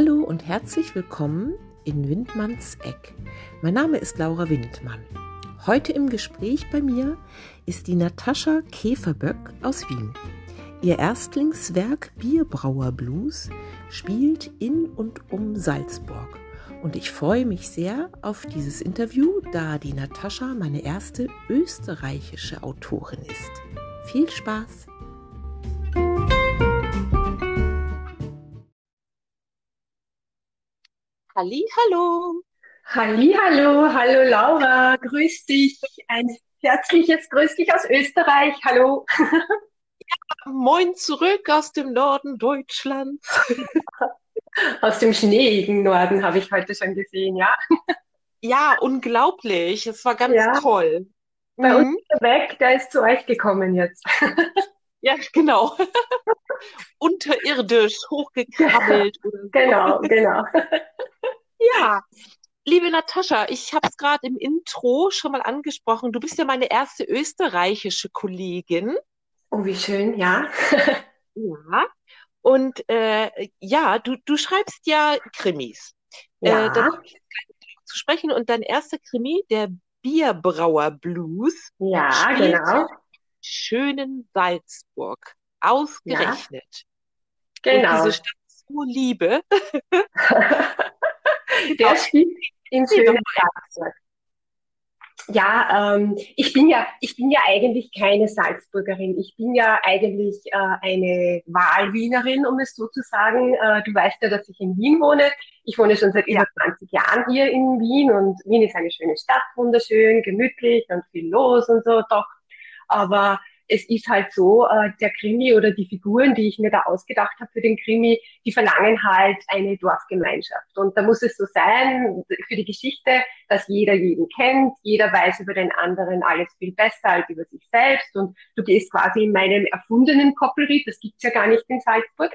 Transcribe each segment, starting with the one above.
Hallo und herzlich willkommen in Windmanns Eck. Mein Name ist Laura Windmann. Heute im Gespräch bei mir ist die Natascha Käferböck aus Wien. Ihr Erstlingswerk Bierbrauer Blues spielt in und um Salzburg. Und ich freue mich sehr auf dieses Interview, da die Natascha meine erste österreichische Autorin ist. Viel Spaß! Halli, hallo! Halli, hallo, hallo Laura, grüß dich. Ein herzliches Grüß dich aus Österreich. Hallo. Ja, moin zurück aus dem Norden Deutschlands. Aus dem schneeigen Norden habe ich heute schon gesehen, ja. Ja, unglaublich. Es war ganz ja. toll. Bei mhm. uns der Weg, der ist zu euch gekommen jetzt. Ja, genau. Unterirdisch hochgekrabbelt. Ja, genau, genau. Ja, liebe Natascha, ich habe es gerade im Intro schon mal angesprochen. Du bist ja meine erste österreichische Kollegin. Oh, wie schön, ja. ja. Und äh, ja, du, du schreibst ja Krimis. Äh, ja. Äh, da zu sprechen. Und dein erster Krimi, der Bierbrauer Blues. Ja, genau. Schönen Salzburg. Ausgerechnet. Ja. Genau. Und diese Stadt so liebe. Der spielt in schönen Salzburg. Ja, ähm, ich bin ja, ich bin ja eigentlich keine Salzburgerin. Ich bin ja eigentlich äh, eine Wahlwienerin, um es so zu sagen. Äh, du weißt ja, dass ich in Wien wohne. Ich wohne schon seit über 20 Jahren hier in Wien und Wien ist eine schöne Stadt, wunderschön, gemütlich und viel los und so, doch. Aber es ist halt so, äh, der Krimi oder die Figuren, die ich mir da ausgedacht habe für den Krimi, die verlangen halt eine Dorfgemeinschaft. Und da muss es so sein für die Geschichte, dass jeder jeden kennt, jeder weiß über den anderen alles viel besser als über sich selbst. Und du gehst quasi in meinem erfundenen Koppelried, das gibt's ja gar nicht in Salzburg.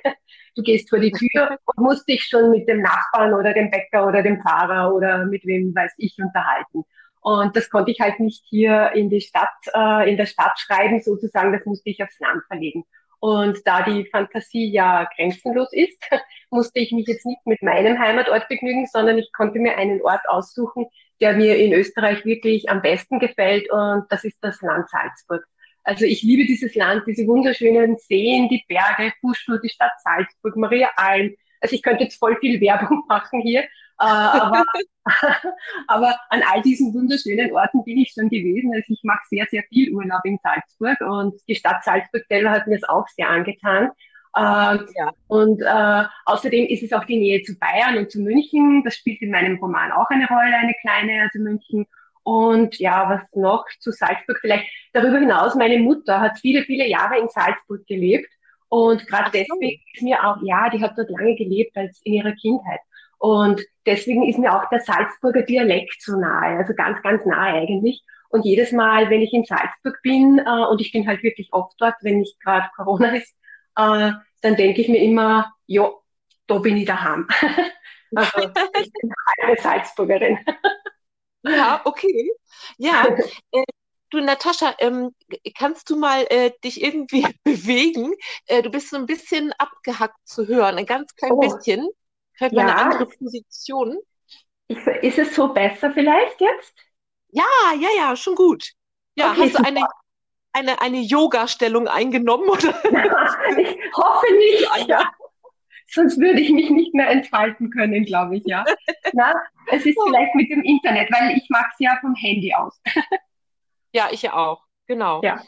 Du gehst vor die Tür und musst dich schon mit dem Nachbarn oder dem Bäcker oder dem Fahrer oder mit wem weiß ich unterhalten. Und das konnte ich halt nicht hier in die Stadt, äh, in der Stadt schreiben, sozusagen, das musste ich aufs Land verlegen. Und da die Fantasie ja grenzenlos ist, musste ich mich jetzt nicht mit meinem Heimatort begnügen, sondern ich konnte mir einen Ort aussuchen, der mir in Österreich wirklich am besten gefällt und das ist das Land Salzburg. Also ich liebe dieses Land, diese wunderschönen Seen, die Berge, Fußschnur, die Stadt Salzburg, Maria Alm. Also ich könnte jetzt voll viel Werbung machen hier, aber, aber an all diesen wunderschönen Orten bin ich schon gewesen. Also ich mache sehr, sehr viel Urlaub in Salzburg und die Stadt Salzburg selber hat mir es auch sehr angetan. Äh, ja. Und äh, außerdem ist es auch die Nähe zu Bayern und zu München. Das spielt in meinem Roman auch eine Rolle, eine kleine, also München. Und ja, was noch zu Salzburg vielleicht? Darüber hinaus, meine Mutter hat viele, viele Jahre in Salzburg gelebt. Und gerade deswegen ist mir auch, ja, die hat dort lange gelebt als in ihrer Kindheit. Und deswegen ist mir auch der Salzburger Dialekt so nahe, also ganz, ganz nahe eigentlich. Und jedes Mal, wenn ich in Salzburg bin, äh, und ich bin halt wirklich oft dort, wenn nicht gerade Corona ist, äh, dann denke ich mir immer, ja, da bin ich daheim. also ich bin eine Salzburgerin. ja, okay. Ja, äh, Du, Natascha, ähm, kannst du mal äh, dich irgendwie bewegen? Äh, du bist so ein bisschen abgehackt zu hören, ein ganz klein oh. bisschen. Man ja. eine andere Position? Ich, ist es so besser vielleicht jetzt? Ja, ja, ja, schon gut. Ja, okay, hast du eine, eine, eine Yoga-Stellung eingenommen? Oder? ich hoffe nicht. Ja. Sonst würde ich mich nicht mehr entfalten können, glaube ich, ja. Na, es ist vielleicht mit dem Internet, weil ich mache es ja vom Handy aus. ja, ich ja auch, genau. Ja.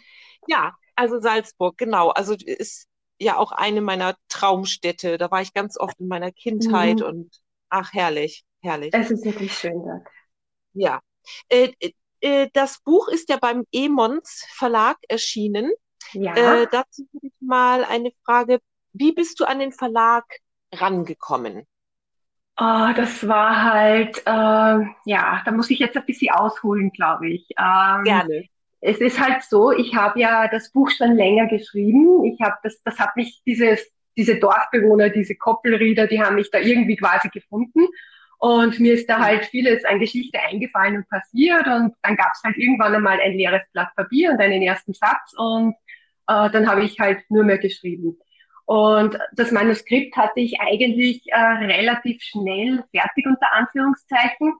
ja, also Salzburg, genau. Also ist ja auch eine meiner Traumstädte. Da war ich ganz oft in meiner Kindheit mhm. und ach, herrlich, herrlich. Es ist wirklich schön dort. Ja. Äh, äh, das Buch ist ja beim Emons Verlag erschienen. Ja. Äh, dazu habe ich mal eine Frage. Wie bist du an den Verlag rangekommen? Oh, das war halt, äh, ja, da muss ich jetzt ein bisschen ausholen, glaube ich. Ähm, Gerne es ist halt so, ich habe ja das Buch schon länger geschrieben. Ich habe das, das hat mich dieses, diese Dorfbewohner, diese Koppelrieder, die haben mich da irgendwie quasi gefunden. Und mir ist da halt vieles an Geschichte eingefallen und passiert. Und dann gab es halt irgendwann einmal ein leeres Blatt Papier und einen ersten Satz. Und äh, dann habe ich halt nur mehr geschrieben. Und das Manuskript hatte ich eigentlich äh, relativ schnell fertig unter Anführungszeichen.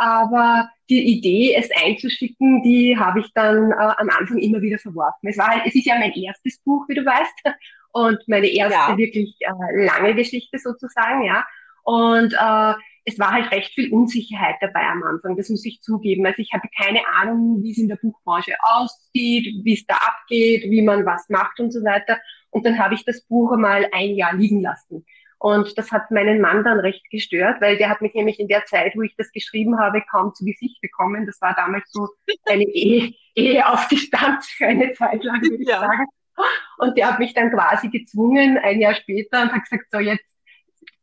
Aber die Idee, es einzuschicken, die habe ich dann äh, am Anfang immer wieder verworfen. Es war halt, es ist ja mein erstes Buch, wie du weißt, und meine erste ja. wirklich äh, lange Geschichte sozusagen, ja. Und äh, es war halt recht viel Unsicherheit dabei am Anfang, das muss ich zugeben. Also ich hatte keine Ahnung, wie es in der Buchbranche aussieht, wie es da abgeht, wie man was macht und so weiter. Und dann habe ich das Buch einmal ein Jahr liegen lassen. Und das hat meinen Mann dann recht gestört, weil der hat mich nämlich in der Zeit, wo ich das geschrieben habe, kaum zu Gesicht bekommen. Das war damals so eine Ehe, Ehe auf Distanz für eine Zeit lang, würde ich ja. sagen. Und der hat mich dann quasi gezwungen, ein Jahr später, und hat gesagt, so jetzt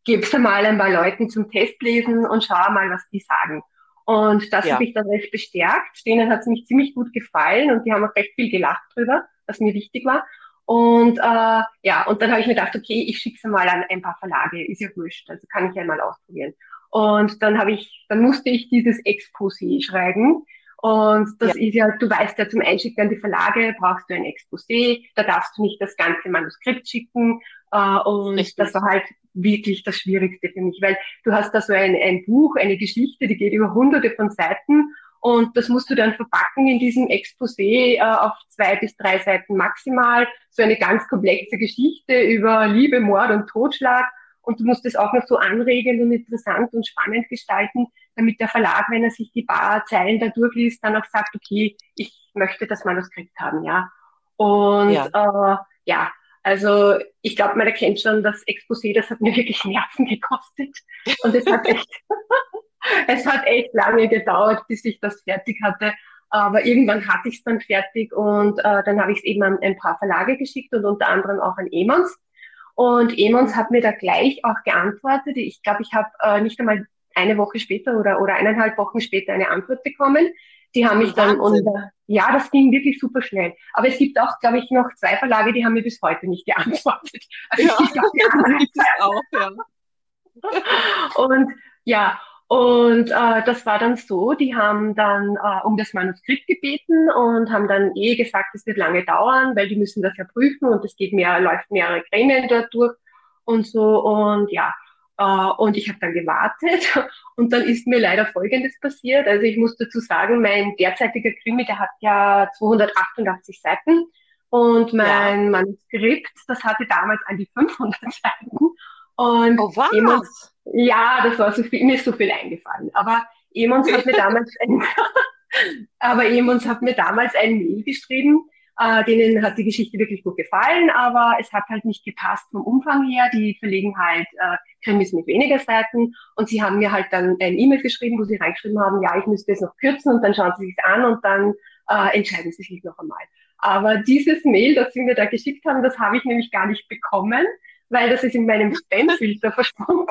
gib's einmal ein paar Leuten zum Testlesen und schau mal, was die sagen. Und das ja. habe ich dann recht bestärkt. Denen hat es mich ziemlich gut gefallen und die haben auch recht viel gelacht drüber, was mir wichtig war. Und äh, ja, und dann habe ich mir gedacht, okay, ich schicke es mal an ein paar Verlage, ist ja wurscht, also kann ich ja mal ausprobieren. Und dann habe ich, dann musste ich dieses Exposé schreiben. Und das ja. ist ja, du weißt ja, zum Einschicken an die Verlage brauchst du ein Exposé, da darfst du nicht das ganze Manuskript schicken. Äh, und Richtig. das war halt wirklich das Schwierigste für mich, weil du hast da so ein, ein Buch, eine Geschichte, die geht über hunderte von Seiten und das musst du dann verpacken in diesem Exposé äh, auf zwei bis drei Seiten maximal. So eine ganz komplexe Geschichte über Liebe, Mord und Totschlag. Und du musst es auch noch so anregend und interessant und spannend gestalten, damit der Verlag, wenn er sich die paar Zeilen da durchliest, dann auch sagt, okay, ich möchte das Manuskript haben, ja. Und ja, äh, ja also ich glaube, man erkennt schon, das Exposé, das hat mir wirklich Nerven gekostet. Und es hat echt es hat echt lange gedauert, bis ich das fertig hatte. Aber irgendwann hatte ich es dann fertig und äh, dann habe ich es eben an ein paar Verlage geschickt und unter anderem auch an Emons. Und Emons hat mir da gleich auch geantwortet. Ich glaube, ich habe äh, nicht einmal eine Woche später oder, oder eineinhalb Wochen später eine Antwort bekommen. Die haben mich dann unter, ja, das ging wirklich super schnell. Aber es gibt auch, glaube ich, noch zwei Verlage, die haben mir bis heute nicht geantwortet. Also ja, ich glaub, die anderen auch, ja. Und ja, und äh, das war dann so, die haben dann äh, um das Manuskript gebeten und haben dann eh gesagt, es wird lange dauern, weil die müssen das ja prüfen und es geht mehr, läuft mehrere Gremien dort durch und so. Und ja, äh, und ich habe dann gewartet und dann ist mir leider Folgendes passiert. Also ich muss dazu sagen, mein derzeitiger Krimi, der hat ja 288 Seiten und mein ja. Manuskript, das hatte damals an die 500 Seiten. Und oh, was? Jemand, ja, das war so viel, mir ist so viel eingefallen. Aber Emons hat mir damals ein, aber Emons hat mir damals ein Mail geschrieben, äh, denen hat die Geschichte wirklich gut gefallen, aber es hat halt nicht gepasst vom Umfang her. Die verlegen halt äh, Krimis mit weniger Seiten und sie haben mir halt dann ein E-Mail geschrieben, wo sie reingeschrieben haben, ja, ich müsste es noch kürzen und dann schauen sie sich an und dann äh, entscheiden sie sich noch einmal. Aber dieses Mail, das sie mir da geschickt haben, das habe ich nämlich gar nicht bekommen, weil das ist in meinem Spamfilter verschwunden.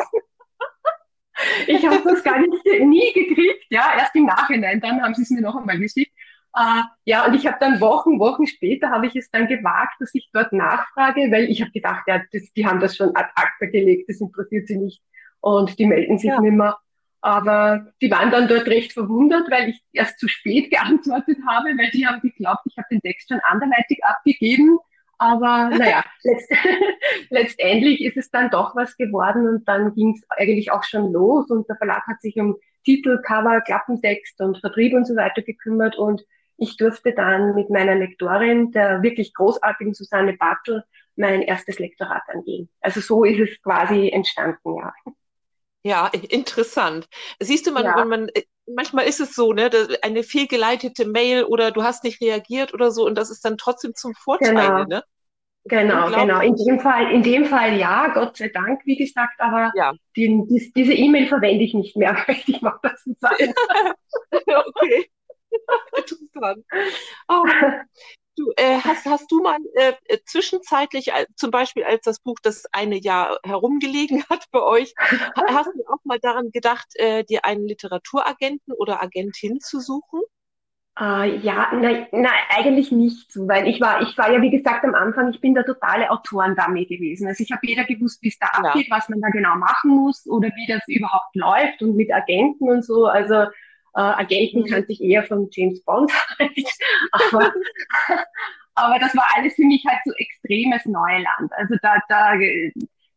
Ich habe das gar nicht, nie gekriegt, ja, erst im Nachhinein, dann haben sie es mir noch einmal geschickt. Uh, ja, und ich habe dann Wochen, Wochen später habe ich es dann gewagt, dass ich dort nachfrage, weil ich habe gedacht, ja, das, die haben das schon ad acta gelegt, das interessiert sie nicht und die melden sich ja. nicht mehr. Aber die waren dann dort recht verwundert, weil ich erst zu spät geantwortet habe, weil die haben geglaubt, ich habe den Text schon anderweitig abgegeben aber naja, letzt, letztendlich ist es dann doch was geworden und dann ging es eigentlich auch schon los und der Verlag hat sich um Titel, Cover, Klappentext und Vertrieb und so weiter gekümmert und ich durfte dann mit meiner Lektorin, der wirklich großartigen Susanne Bartel, mein erstes Lektorat angehen. Also so ist es quasi entstanden, ja. Ja, interessant. Siehst du, man, ja. wenn man manchmal ist es so, ne, eine fehlgeleitete Mail oder du hast nicht reagiert oder so und das ist dann trotzdem zum Vorteil, genau. ne? Genau, genau. In dem Fall, in dem Fall ja, Gott sei Dank, wie gesagt, aber ja. die, die, diese E-Mail verwende ich nicht mehr, möchte ich mal dazu sagen. okay. Interessant. Oh. Du, äh, hast, hast du mal äh, äh zwischenzeitlich, äh, zum Beispiel als das Buch das eine Jahr herumgelegen hat bei euch, hast du auch mal daran gedacht, äh, dir einen Literaturagenten oder Agentin zu suchen? Äh, ja, nein, na, eigentlich nicht weil ich war, ich war ja wie gesagt am Anfang, ich bin der totale Autorendame gewesen. Also ich habe jeder gewusst, wie es da ja. abgeht, was man da genau machen muss oder wie das überhaupt läuft und mit Agenten und so. Also äh, Agenten mhm. kannte ich eher von James Bond. aber, aber das war alles für mich halt so extremes Neuland. Also da, da,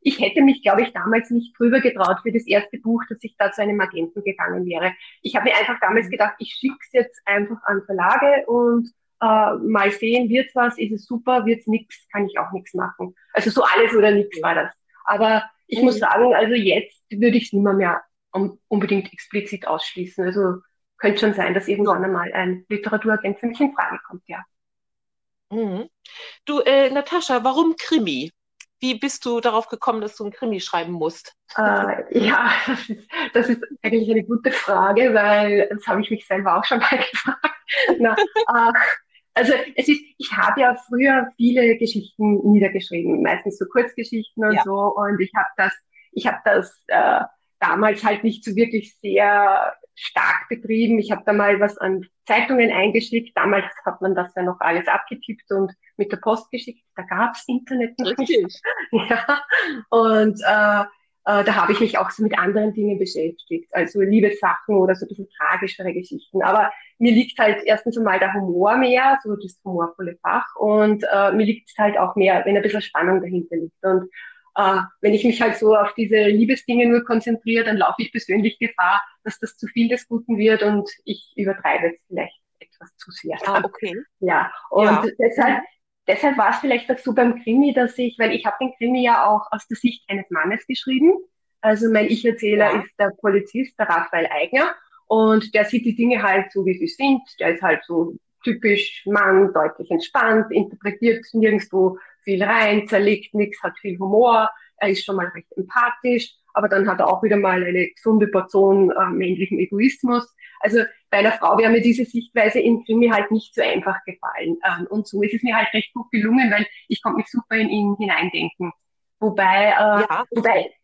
ich hätte mich, glaube ich, damals nicht drüber getraut für das erste Buch, dass ich da zu einem Agenten gegangen wäre. Ich habe mir einfach damals mhm. gedacht, ich schicke es jetzt einfach an Verlage und äh, mal sehen, wird's was, ist es super, wird's nix, kann ich auch nichts machen. Also so alles oder nichts war das. Aber ich mhm. muss sagen, also jetzt würde ich es nimmer mehr unbedingt explizit ausschließen. Also könnte schon sein, dass irgendwann einmal ein Literaturagent für mich in Frage kommt, ja. Mhm. Du, äh, Natascha, warum Krimi? Wie bist du darauf gekommen, dass du ein Krimi schreiben musst? Äh, ja, das ist, das ist, eigentlich eine gute Frage, weil das habe ich mich selber auch schon mal gefragt. Na, äh, also es ist, ich habe ja früher viele Geschichten niedergeschrieben, meistens so Kurzgeschichten und ja. so, und ich habe das, ich habe das äh, damals halt nicht so wirklich sehr stark betrieben. Ich habe da mal was an Zeitungen eingeschickt. Damals hat man das ja noch alles abgetippt und mit der Post geschickt. Da gab's Internet noch Richtig. nicht. ja. Und äh, äh, da habe ich mich auch so mit anderen Dingen beschäftigt, also Liebessachen oder so ein bisschen tragischere Geschichten. Aber mir liegt halt erstens einmal der Humor mehr, so das humorvolle Fach, und äh, mir liegt es halt auch mehr, wenn ein bisschen Spannung dahinter liegt. Und äh, wenn ich mich halt so auf diese Liebesdinge nur konzentriere, dann laufe ich persönlich Gefahr, dass das zu viel des Guten wird und ich übertreibe es vielleicht etwas zu sehr. Ah, okay. Ja, und ja. deshalb, deshalb war es vielleicht auch so beim Krimi, dass ich, weil ich habe den Krimi ja auch aus der Sicht eines Mannes geschrieben. Also mein Ich-Erzähler ja. ist der Polizist, der Raphael Eigner. Und der sieht die Dinge halt so, wie sie sind. Der ist halt so typisch Mann, deutlich entspannt, interpretiert nirgendwo viel rein, zerlegt nichts, hat viel Humor, er ist schon mal recht empathisch, aber dann hat er auch wieder mal eine gesunde Portion äh, männlichen Egoismus. Also bei einer Frau wäre mir diese Sichtweise in Krimi halt nicht so einfach gefallen. Ähm, und so ist es mir halt recht gut gelungen, weil ich konnte mich super in ihn hineindenken. Wobei, äh, ja, wobei, wo,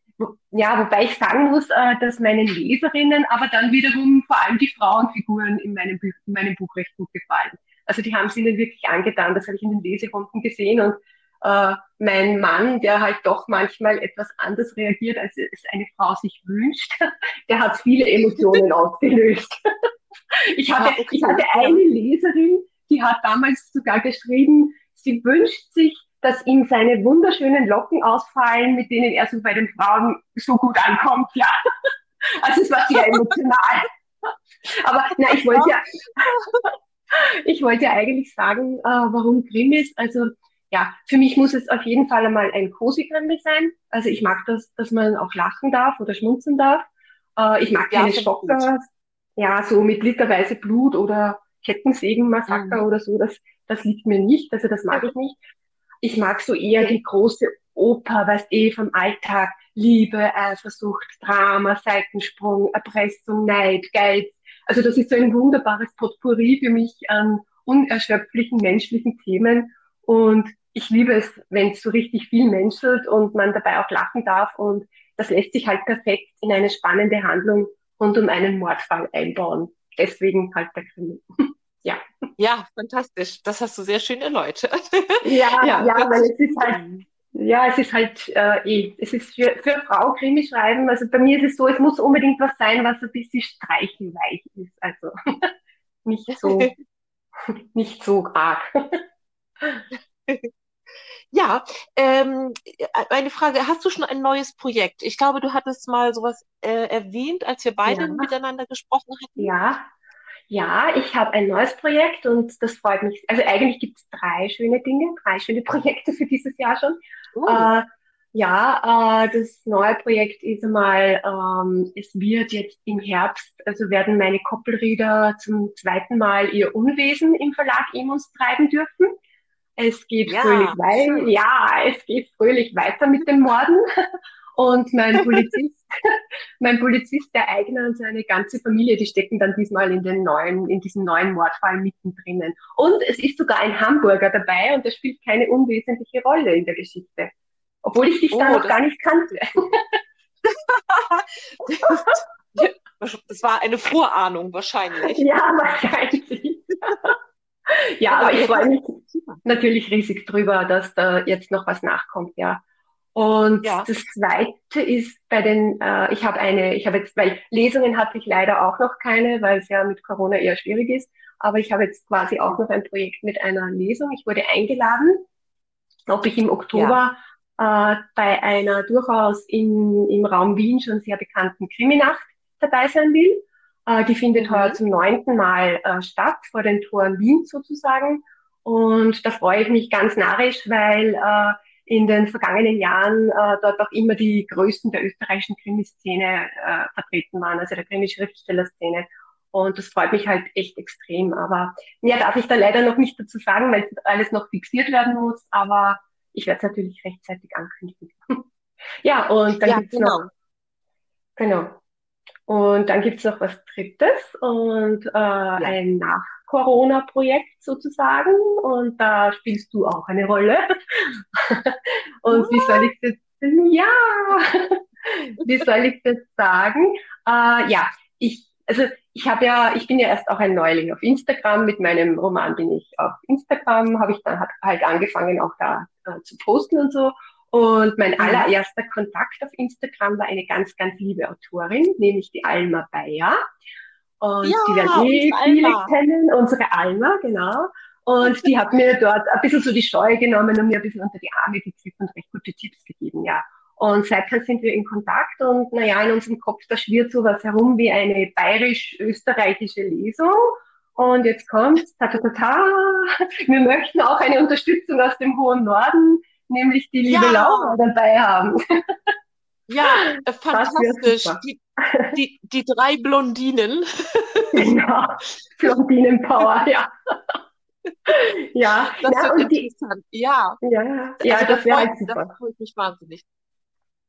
ja, wobei ich sagen muss, äh, dass meinen Leserinnen aber dann wiederum vor allem die Frauenfiguren in meinem, Buch, in meinem Buch recht gut gefallen. Also die haben es ihnen wirklich angetan, das habe ich in den Leserunden gesehen und äh, mein Mann, der halt doch manchmal etwas anders reagiert, als es eine Frau sich wünscht, der hat viele Emotionen ausgelöst. ich, hatte, ah, okay. ich hatte eine Leserin, die hat damals sogar geschrieben, sie wünscht sich, dass ihm seine wunderschönen Locken ausfallen, mit denen er so bei den Frauen so gut ankommt, ja. Also es war sehr emotional. Aber na, ich wollte ja, ich wollte ja eigentlich sagen, äh, warum Krimis. Also ja, für mich muss es auf jeden Fall einmal ein cozy Krimi sein. Also ich mag das, dass man auch lachen darf oder schmunzeln darf. Äh, ich mag keine ja, Schocker, ja, so mit literweise Blut oder Kettensägenmassaker mhm. oder so. Das, das liegt mir nicht. Also das mag ich nicht. Ich mag so eher die große Oper, weißt eh, vom Alltag. Liebe, Eifersucht, Drama, Seitensprung, Erpressung, Neid, Geiz. Also das ist so ein wunderbares Potpourri für mich an unerschöpflichen menschlichen Themen. Und ich liebe es, wenn es so richtig viel menschelt und man dabei auch lachen darf. Und das lässt sich halt perfekt in eine spannende Handlung rund um einen Mordfall einbauen. Deswegen halt der Krimi. ja. Fantastisch. Das hast du sehr schön erläutert. ja, ja, ja weil es ist halt, ja, es ist halt, äh, eh, es ist für, für Frau Krimi schreiben. Also bei mir ist es so, es muss unbedingt was sein, was ein bisschen streichelweich ist. Also nicht so, nicht so arg. Ja, ähm, eine Frage, hast du schon ein neues Projekt? Ich glaube, du hattest mal sowas äh, erwähnt, als wir beide ja. miteinander gesprochen hatten. Ja, ja, ich habe ein neues Projekt und das freut mich. Also eigentlich gibt es drei schöne Dinge, drei schöne Projekte für dieses Jahr schon. Oh. Äh, ja, äh, das neue Projekt ist einmal, ähm, es wird jetzt im Herbst, also werden meine Koppelrieder zum zweiten Mal ihr Unwesen im Verlag Emus treiben dürfen. Es geht ja, fröhlich weiter. Ja, es geht fröhlich weiter mit den Morden. Und mein Polizist, mein Polizist, der Eigner und seine ganze Familie, die stecken dann diesmal in den neuen, in diesem neuen Mordfall mittendrin. Und es ist sogar ein Hamburger dabei und der spielt keine unwesentliche Rolle in der Geschichte. Obwohl ich dich oh, da noch gar nicht kannte. das war eine Vorahnung wahrscheinlich. Ja, wahrscheinlich. ja, aber ich freue mich natürlich riesig drüber, dass da jetzt noch was nachkommt, ja. Und ja. das zweite ist bei den, äh, ich habe eine, ich habe jetzt, weil Lesungen hatte ich leider auch noch keine, weil es ja mit Corona eher schwierig ist. Aber ich habe jetzt quasi auch noch ein Projekt mit einer Lesung. Ich wurde eingeladen, ob ich im Oktober ja. äh, bei einer durchaus in, im Raum Wien schon sehr bekannten Kriminacht dabei sein will. Äh, die findet mhm. heuer zum neunten Mal äh, statt, vor den Toren Wien sozusagen. Und da freue ich mich ganz narrisch, weil äh, in den vergangenen Jahren äh, dort auch immer die Größten der österreichischen Krimiszene äh, vertreten waren, also der Krimi-Schriftstellerszene. Und das freut mich halt echt extrem. Aber mehr darf ich da leider noch nicht dazu sagen, weil alles noch fixiert werden muss. Aber ich werde es natürlich rechtzeitig ankündigen. ja, und dann ja, gibt's genau. noch. Genau. Und dann gibt's noch was Drittes und äh, ja. ein Nach-Corona-Projekt sozusagen. Und da spielst du auch eine Rolle. und wie soll ich das? Ja, wie soll ich das sagen? Äh, ja, ich, also ich habe ja, ich bin ja erst auch ein Neuling auf Instagram. Mit meinem Roman bin ich auf Instagram, habe ich dann halt angefangen, auch da äh, zu posten und so. Und mein mhm. allererster Kontakt auf Instagram war eine ganz, ganz liebe Autorin, nämlich die Alma Bayer. Und ja, die werden eh viele kennen, unsere Alma, genau. Und die hat mir dort ein bisschen so die Steuer genommen und mir ein bisschen unter die Arme gekriegt und recht gute Tipps gegeben, ja. Und seither sind wir in Kontakt und naja, in unserem Kopf, da schwirrt sowas herum wie eine bayerisch-österreichische Lesung. Und jetzt kommt's, ta, ta, ta, ta. Wir möchten auch eine Unterstützung aus dem hohen Norden nämlich die liebe ja. Laura dabei haben. Ja, äh, fantastisch. Die, die, die drei Blondinen. Genau, Blondinen-Power, ja. Ja, das ja, und die, interessant. Ja, ja, ja also das wäre halt super. Das freut mich wahnsinnig.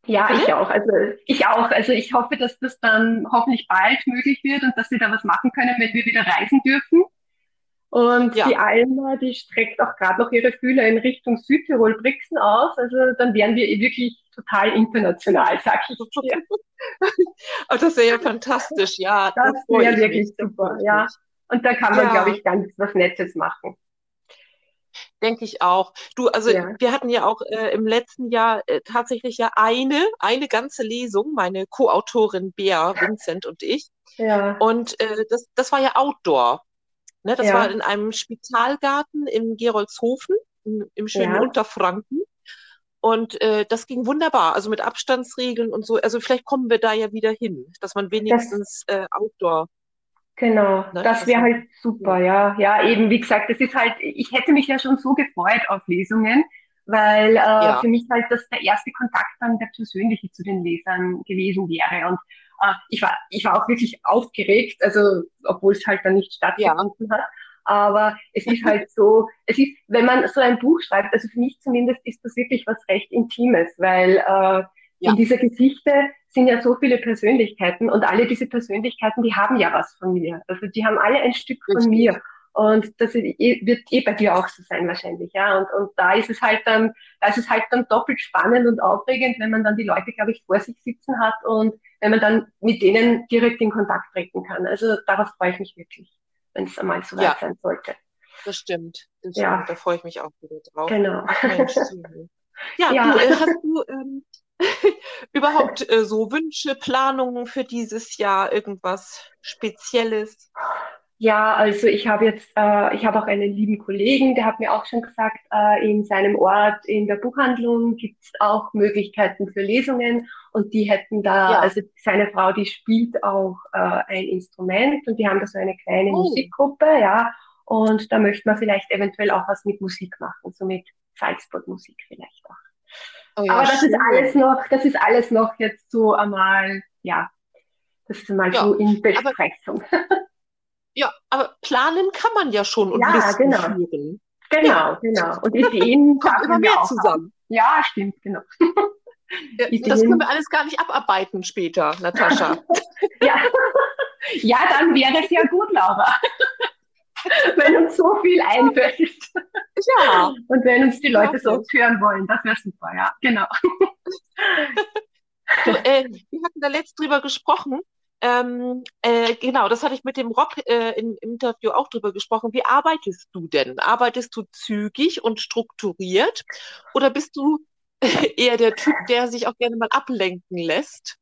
Ja, ich auch. Also ich auch. Also ich hoffe, dass das dann hoffentlich bald möglich wird und dass wir da was machen können, wenn wir wieder reisen dürfen. Und ja. die Alma, die streckt auch gerade noch ihre Fühler in Richtung Südtirol, Brixen aus. Also dann wären wir wirklich total international, sag ich dir. oh, das wäre ja fantastisch, ja. Das, das wäre wirklich super, ja. Und da kann man, ja. glaube ich, ganz was Nettes machen. Denke ich auch. Du, also ja. wir hatten ja auch äh, im letzten Jahr äh, tatsächlich ja eine, eine ganze Lesung, meine Co-Autorin Bea, Vincent und ich. Ja. Und äh, das, das war ja Outdoor. Ne, das ja. war in einem Spitalgarten in Geroldshofen, im, im schönen ja. Unterfranken. Und äh, das ging wunderbar, also mit Abstandsregeln und so. Also vielleicht kommen wir da ja wieder hin, dass man wenigstens das, äh, Outdoor. Genau, ne, das wäre halt super, ja. Ja, eben, wie gesagt, das ist halt, ich hätte mich ja schon so gefreut auf Lesungen, weil äh, ja. für mich halt das der erste Kontakt dann der persönliche zu den Lesern gewesen wäre. Und ich, war, ich war auch wirklich aufgeregt, also obwohl es halt dann nicht stattgefunden ja. hat. Aber es ist halt so, es ist, wenn man so ein Buch schreibt, also für mich zumindest ist das wirklich was recht Intimes, weil äh, ja. in dieser Geschichte sind ja so viele Persönlichkeiten und alle diese Persönlichkeiten, die haben ja was von mir. Also die haben alle ein Stück Richtig. von mir. Und das eh, wird eh bei dir auch so sein wahrscheinlich, ja. Und, und da ist es halt dann, da ist es halt dann doppelt spannend und aufregend, wenn man dann die Leute, glaube ich, vor sich sitzen hat und wenn man dann mit denen direkt in Kontakt treten kann. Also darauf freue ich mich wirklich, wenn es einmal so weit ja, sein sollte. Das stimmt. Das ja. Stimmt. Da freue ich mich auch wieder drauf. Genau. ja, ja. Du, äh, hast du ähm, überhaupt äh, so Wünsche, Planungen für dieses Jahr, irgendwas Spezielles? Ja, also ich habe jetzt, äh, ich habe auch einen lieben Kollegen, der hat mir auch schon gesagt, äh, in seinem Ort in der Buchhandlung gibt es auch Möglichkeiten für Lesungen und die hätten da, ja. also seine Frau, die spielt auch äh, ein Instrument und die haben da so eine kleine oh. Musikgruppe, ja, und da möchte man vielleicht eventuell auch was mit Musik machen, so mit Salzburg-Musik vielleicht auch. Oh ja, Aber das schön. ist alles noch, das ist alles noch jetzt so einmal, ja, das ist einmal ja, so in Besprechung. Ja, aber planen kann man ja schon und ja, Listen genau. führen. Genau, ja. genau. Und Ideen kommen immer mehr zusammen. Haben. Ja, stimmt, genau. Ja, das können wir alles gar nicht abarbeiten später, Natascha. ja. ja, dann wäre es ja gut, Laura. wenn uns so viel einfällt. Ja. Und wenn uns die Leute so hören wollen, das wäre super, ja, genau. Du, äh, wir hatten da letzt drüber gesprochen, ähm, äh, genau, das hatte ich mit dem Rock äh, im, im Interview auch drüber gesprochen. Wie arbeitest du denn? Arbeitest du zügig und strukturiert oder bist du eher der Typ, der sich auch gerne mal ablenken lässt?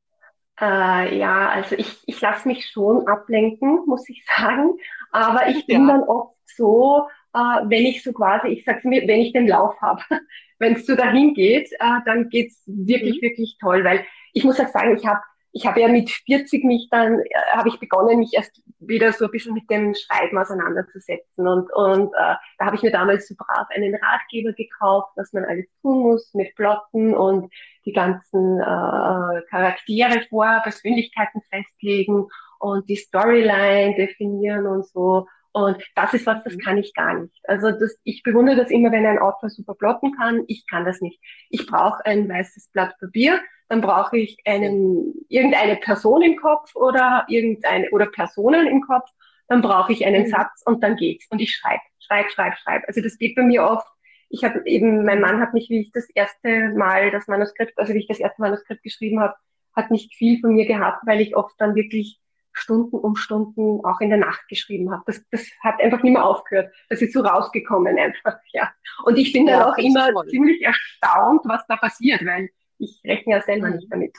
Äh, ja, also ich, ich lasse mich schon ablenken, muss ich sagen. Aber ich bin ja. dann oft so, äh, wenn ich so quasi, ich sag's mir, wenn ich den Lauf habe, wenn es so dahin geht, äh, dann geht's wirklich, mhm. wirklich toll. Weil ich muss auch sagen, ich habe ich habe ja mit 40 mich dann, äh, habe ich begonnen, mich erst wieder so ein bisschen mit dem Schreiben auseinanderzusetzen. Und, und äh, da habe ich mir damals so brav einen Ratgeber gekauft, was man alles tun muss mit Plotten und die ganzen äh, Charaktere vor, Persönlichkeiten festlegen und die Storyline definieren und so. Und das ist was, das mhm. kann ich gar nicht. Also das, ich bewundere das immer, wenn ein Autor super plotten kann. Ich kann das nicht. Ich brauche ein weißes Blatt Papier dann brauche ich einen, irgendeine Person im Kopf oder irgendeine, oder Personen im Kopf, dann brauche ich einen mhm. Satz und dann geht's. Und ich schreibe, schreibe, schreibe, schreibe. Also das geht bei mir oft. Ich habe eben, mein Mann hat mich, wie ich das erste Mal das Manuskript, also wie ich das erste Manuskript geschrieben habe, hat nicht viel von mir gehabt, weil ich oft dann wirklich Stunden um Stunden auch in der Nacht geschrieben habe. Das, das hat einfach nicht mehr aufgehört. Das ist so rausgekommen einfach, ja. Und ich bin ja, dann auch immer toll. ziemlich erstaunt, was da passiert, weil ich rechne ja selber nicht damit.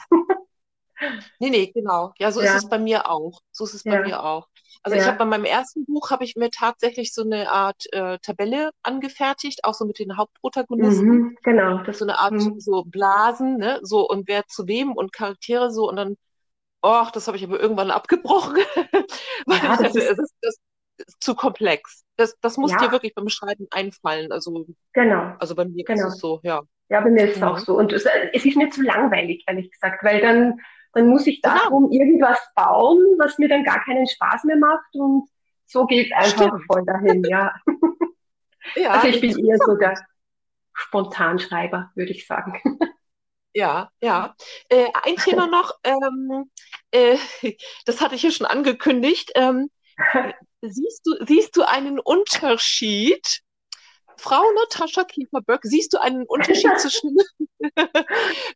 nee, nee, genau. Ja, so ja. ist es bei mir auch. So ist es bei ja. mir auch. Also ja. ich habe bei meinem ersten Buch habe ich mir tatsächlich so eine Art äh, Tabelle angefertigt, auch so mit den Hauptprotagonisten. Mhm, genau. Das so eine Art mhm. so Blasen, ne, so und wer zu wem und Charaktere so und dann, ach, das habe ich aber irgendwann abgebrochen, weil ja, das, ist, das, das, ist zu komplex. Das, das muss dir wirklich beim Schreiben einfallen. Also genau. Also bei mir genau. ist es so, ja. Ja, bei mir ist es ja. auch so. Und es, es ist nicht so langweilig, ehrlich gesagt, weil dann, dann muss ich genau. darum genau. irgendwas bauen, was mir dann gar keinen Spaß mehr macht und so geht es einfach Stimmt. voll dahin, ja. ja also ich bin eher so der Spontanschreiber, würde ich sagen. Ja, ja. Äh, ein Thema noch, ähm, äh, das hatte ich ja schon angekündigt. Ähm, siehst, du, siehst du einen Unterschied Frau Natascha Kieferböck, siehst du einen Unterschied zwischen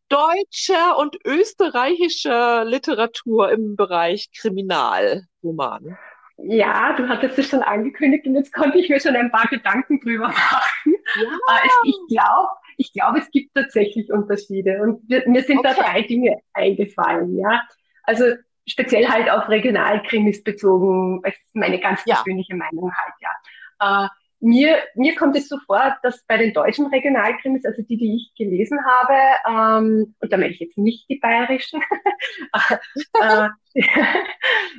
deutscher und österreichischer Literatur im Bereich Kriminalroman? Ja, du hattest es schon angekündigt und jetzt konnte ich mir schon ein paar Gedanken drüber machen. Ja. Also ich glaube, ich glaube, es gibt tatsächlich Unterschiede und mir sind okay. da drei Dinge eingefallen. Ja, also speziell halt auf Regionalkrimis bezogen, das ist meine ganz persönliche ja. Meinung halt. Ja, äh, mir, mir kommt es so vor, dass bei den deutschen Regionalkrimis, also die, die ich gelesen habe, ähm, und da meine ich jetzt nicht die bayerischen, äh,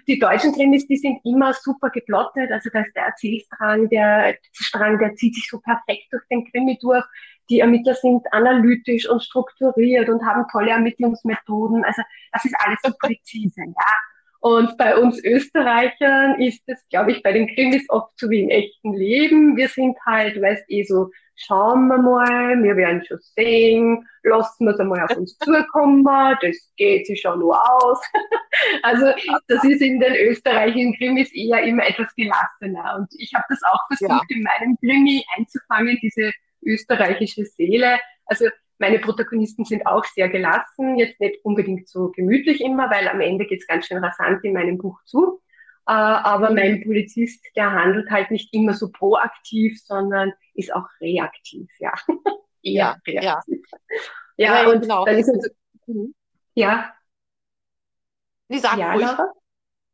die deutschen Krimis, die sind immer super geplottet, also da ist der Erzählstrang, der Strang, der zieht sich so perfekt durch den Krimi durch. Die Ermittler sind analytisch und strukturiert und haben tolle Ermittlungsmethoden. Also das ist alles so präzise, ja. Und bei uns Österreichern ist es, glaube ich, bei den Krimis oft so wie im echten Leben. Wir sind halt, weißt eh so, schauen wir mal, wir werden schon sehen, lassen wir es einmal auf uns zukommen, das geht sich schon nur aus. also das ist in den österreichischen Krimis eher immer etwas gelassener. Und ich habe das auch versucht, ja. in meinem Krimi einzufangen, diese österreichische Seele. Also meine Protagonisten sind auch sehr gelassen, jetzt nicht unbedingt so gemütlich immer, weil am Ende geht es ganz schön rasant in meinem Buch zu. Äh, aber mhm. mein Polizist, der handelt halt nicht immer so proaktiv, sondern ist auch reaktiv, ja. Eher ja, reaktiv. Ja, ja, und genau. dann ist mhm. ja. Wie sagt ja, ruhig. Laura?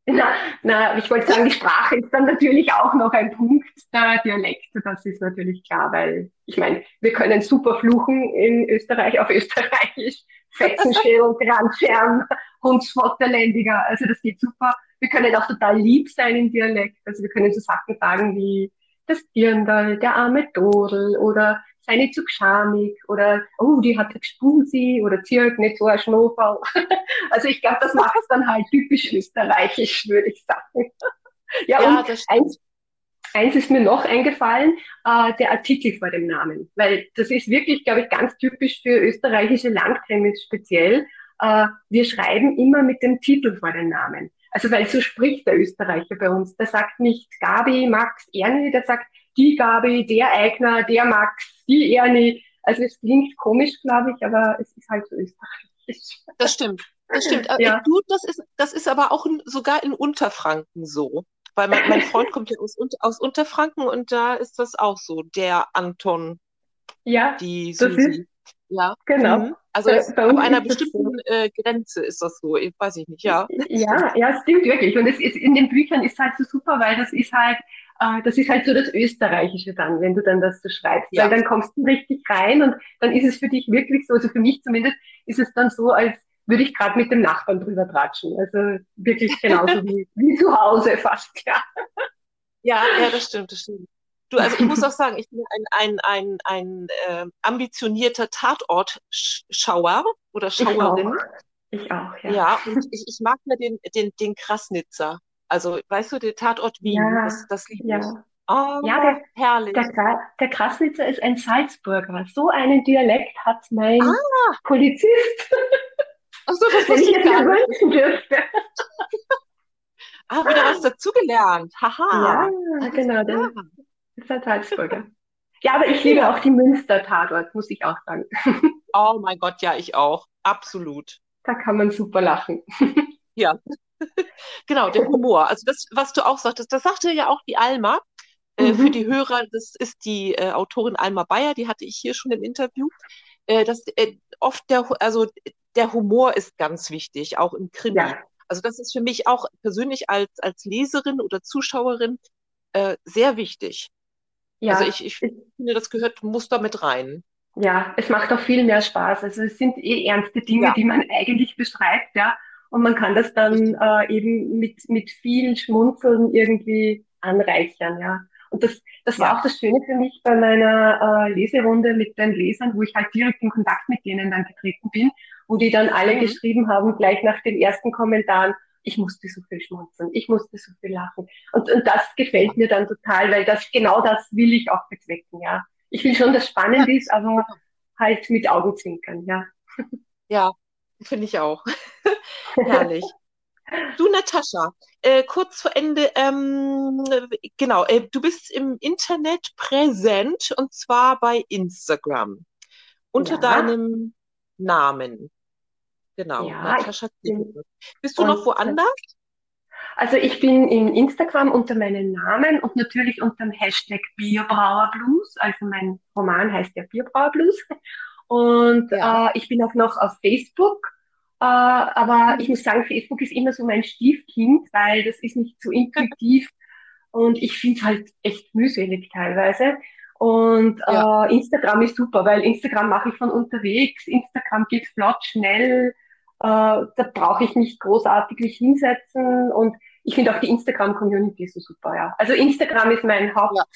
Na, na, ich wollte sagen, die Sprache ist dann natürlich auch noch ein Punkt, der Dialekt, das ist natürlich klar, weil ich meine, wir können super fluchen in Österreich auf Österreichisch, Fetzenschädel, Grandscherm, Hundswotterländiger, also das geht super. Wir können auch total lieb sein im Dialekt, also wir können so Sachen sagen wie das Dirndl, der arme Dodel oder sei nicht zu schamig oder oh, die hat Gspusi oder zirk nicht so ein Schnofall. also ich glaube, das macht es dann halt typisch österreichisch, würde ich sagen. ja, ja, und eins, eins ist mir noch eingefallen, äh, der Artikel vor dem Namen, weil das ist wirklich, glaube ich, ganz typisch für österreichische Landkrimis speziell. Äh, wir schreiben immer mit dem Titel vor den Namen. Also weil so spricht der Österreicher bei uns. Der sagt nicht Gabi, Max, Ernie, der sagt die Gabi, der Eigner, der Max, die Ernie. Also es klingt komisch, glaube ich, aber es ist halt so österreichisch. Das stimmt. Das stimmt. Äh, ja. Du, das ist, das ist aber auch in, sogar in Unterfranken so. Weil mein, mein Freund kommt ja aus, aus Unterfranken und da ist das auch so. Der Anton. Ja. Die Susi. Ja. Genau. Mhm. Also bei, bei ab einer bestimmten so. äh, Grenze ist das so, ich weiß ich nicht, ja. Ja, ja, es stimmt wirklich. Und es ist, in den Büchern ist halt so super, weil das ist halt, äh, das ist halt so das Österreichische dann, wenn du dann das so schreibst. Ja. Weil dann kommst du richtig rein und dann ist es für dich wirklich so, also für mich zumindest, ist es dann so, als würde ich gerade mit dem Nachbarn drüber tratschen. Also wirklich genauso wie, wie zu Hause fast, ja. Ja, ja, das stimmt, das stimmt. Du, also ich muss auch sagen, ich bin ein, ein, ein, ein äh, ambitionierter Tatortschauer oder Schauerin. Ich auch, ich auch ja. Ja, und ich, ich mag mir den, den, den Krasnitzer. Also, weißt du, der Tatort Wien, ja, das, das liebe ja. ich. Oh, ja, der, herrlich. Der, der Krasnitzer ist ein Salzburger. So einen Dialekt hat mein ah. Polizist. Achso, das Wenn ich mal wünschen dürfte. ah, wieder was dazugelernt. Haha. Ja, genau. Der, ist ein Salzburger. Ja, aber ich liebe auch die Münster-Tatort, muss ich auch sagen. Oh mein Gott, ja, ich auch. Absolut. Da kann man super lachen. Ja, genau, der Humor. Also das, was du auch sagtest, das sagte ja auch die Alma. Äh, mhm. Für die Hörer, das ist die äh, Autorin Alma Bayer, die hatte ich hier schon im Interview. Äh, dass äh, oft der, also der Humor ist ganz wichtig, auch im Krimi. Ja. Also das ist für mich auch persönlich als, als Leserin oder Zuschauerin sehr wichtig. Ja, also ich, ich finde, das gehört, muss da mit rein. Ja, es macht auch viel mehr Spaß. Also es sind eh ernste Dinge, ja. die man eigentlich beschreibt, ja. Und man kann das dann äh, eben mit, mit viel Schmunzeln irgendwie anreichern, ja. Und das, das war auch das Schöne für mich bei meiner äh, Leserunde mit den Lesern, wo ich halt direkt in Kontakt mit denen dann getreten bin, wo die dann alle mhm. geschrieben haben, gleich nach den ersten Kommentaren, ich musste so viel schmunzeln, ich musste so viel lachen. Und, und das gefällt mir dann total, weil das genau das will ich auch bezwecken, ja. Ich will schon, dass spannend ist, aber halt mit Augenzwinkern, ja. Ja, finde ich auch. Herrlich. Du, Natascha, äh, kurz vor Ende, ähm, genau, äh, du bist im Internet präsent und zwar bei Instagram unter ja. deinem Namen. Genau, ja, Natascha Bist du noch woanders? Also ich bin in Instagram unter meinem Namen und natürlich unter dem Hashtag Bierbrauerblues. Also mein Roman heißt ja Bierbrauerblues. Und ja. äh, ich bin auch noch auf Facebook. Äh, aber mhm. ich muss sagen, Facebook ist immer so mein Stiefkind, weil das ist nicht so intuitiv. und ich finde es halt echt mühselig teilweise. Und ja. äh, Instagram ist super, weil Instagram mache ich von unterwegs. Instagram geht flott, schnell. Äh, da brauche ich nicht großartig mich hinsetzen und ich finde auch die Instagram-Community so super, ja. Also Instagram ist mein Hauptfeld,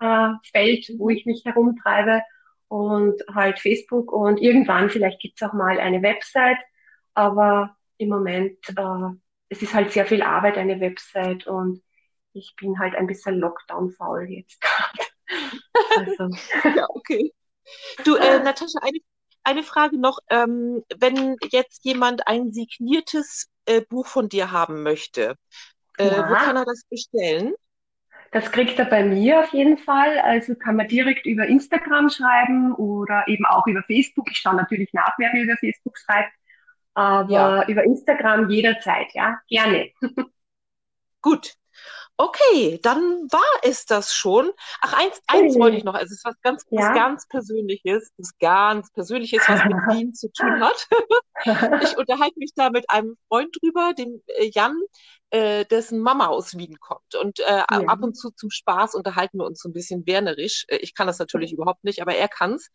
ja. äh, äh, wo ich mich herumtreibe und halt Facebook und irgendwann vielleicht gibt's auch mal eine Website, aber im Moment, äh, es ist halt sehr viel Arbeit, eine Website und ich bin halt ein bisschen Lockdown-faul jetzt gerade. also. ja, okay. Du, äh, Natascha, eine eine Frage noch. Ähm, wenn jetzt jemand ein signiertes äh, Buch von dir haben möchte, äh, ja. wo kann er das bestellen? Das kriegt er bei mir auf jeden Fall. Also kann man direkt über Instagram schreiben oder eben auch über Facebook. Ich schaue natürlich nach, wer mir über Facebook schreibt. Aber ja. über Instagram jederzeit, ja, gerne. Gut. Okay, dann war es das schon. Ach, eins, eins wollte ich noch. Also es ist was ganz, ja? was ganz Persönliches, was ganz Persönliches, was mit Wien zu tun hat. ich unterhalte mich da mit einem Freund drüber, dem äh, Jan, äh, dessen Mama aus Wien kommt. Und äh, ja. ab und zu zum Spaß unterhalten wir uns so ein bisschen wernerisch. Äh, ich kann das natürlich überhaupt nicht, aber er kann's.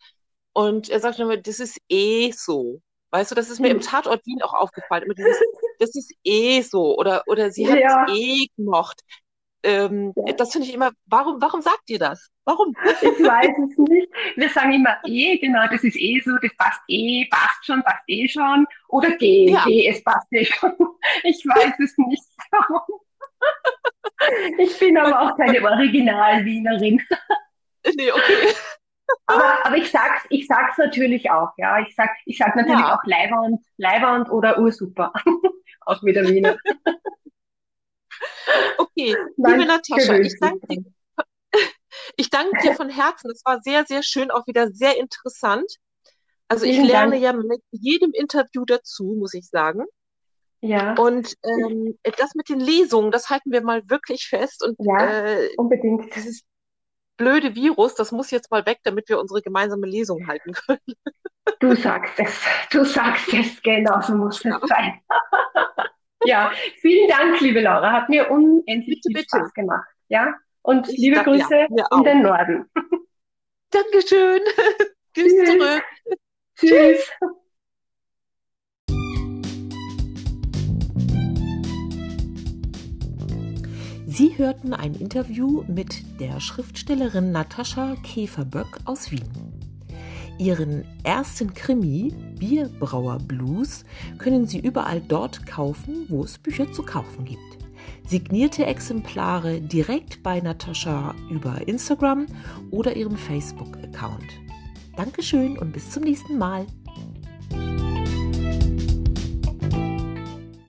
Und er sagt immer, das ist eh so. Weißt du, das ist mir im mhm. Tatort Wien auch aufgefallen. Immer dieses, das ist eh so. Oder, oder sie hat ja. eh gemocht. Ähm, ja. Das finde ich immer, warum, warum sagt ihr das? Warum? Ich weiß es nicht. Wir sagen immer eh, genau, das ist eh so, das passt eh, passt schon, passt eh schon. Oder geh, ja. geh, es passt eh schon. Ich weiß es nicht. Ich bin aber auch keine Original-Wienerin. Nee, okay. Aber, aber ich sag's, ich sag's natürlich auch, ja. Ich sag, ich sag natürlich ja. auch Leibernd, Leibernd oder Ursuper. auch wieder Wiener. Okay, liebe Natascha, ich danke, dir, ich danke dir von Herzen. Es war sehr, sehr schön, auch wieder sehr interessant. Also ich Vielen lerne Dank. ja mit jedem Interview dazu, muss ich sagen. Ja. Und ähm, das mit den Lesungen, das halten wir mal wirklich fest. Und ja, äh, unbedingt. Dieses blöde Virus, das muss jetzt mal weg, damit wir unsere gemeinsame Lesung halten können. Du sagst es, du sagst es, genau so muss es sein. ja, vielen Dank, liebe Laura, hat mir unendlich bitte, viel bitte. Spaß gemacht. Ja, und ich liebe Grüße ja, in den Norden. Dankeschön. Tschüss zurück. Tschüss. Sie hörten ein Interview mit der Schriftstellerin Natascha Käferböck aus Wien. Ihren ersten Krimi, Bierbrauer Blues, können Sie überall dort kaufen, wo es Bücher zu kaufen gibt. Signierte Exemplare direkt bei Natascha über Instagram oder ihrem Facebook-Account. Dankeschön und bis zum nächsten Mal.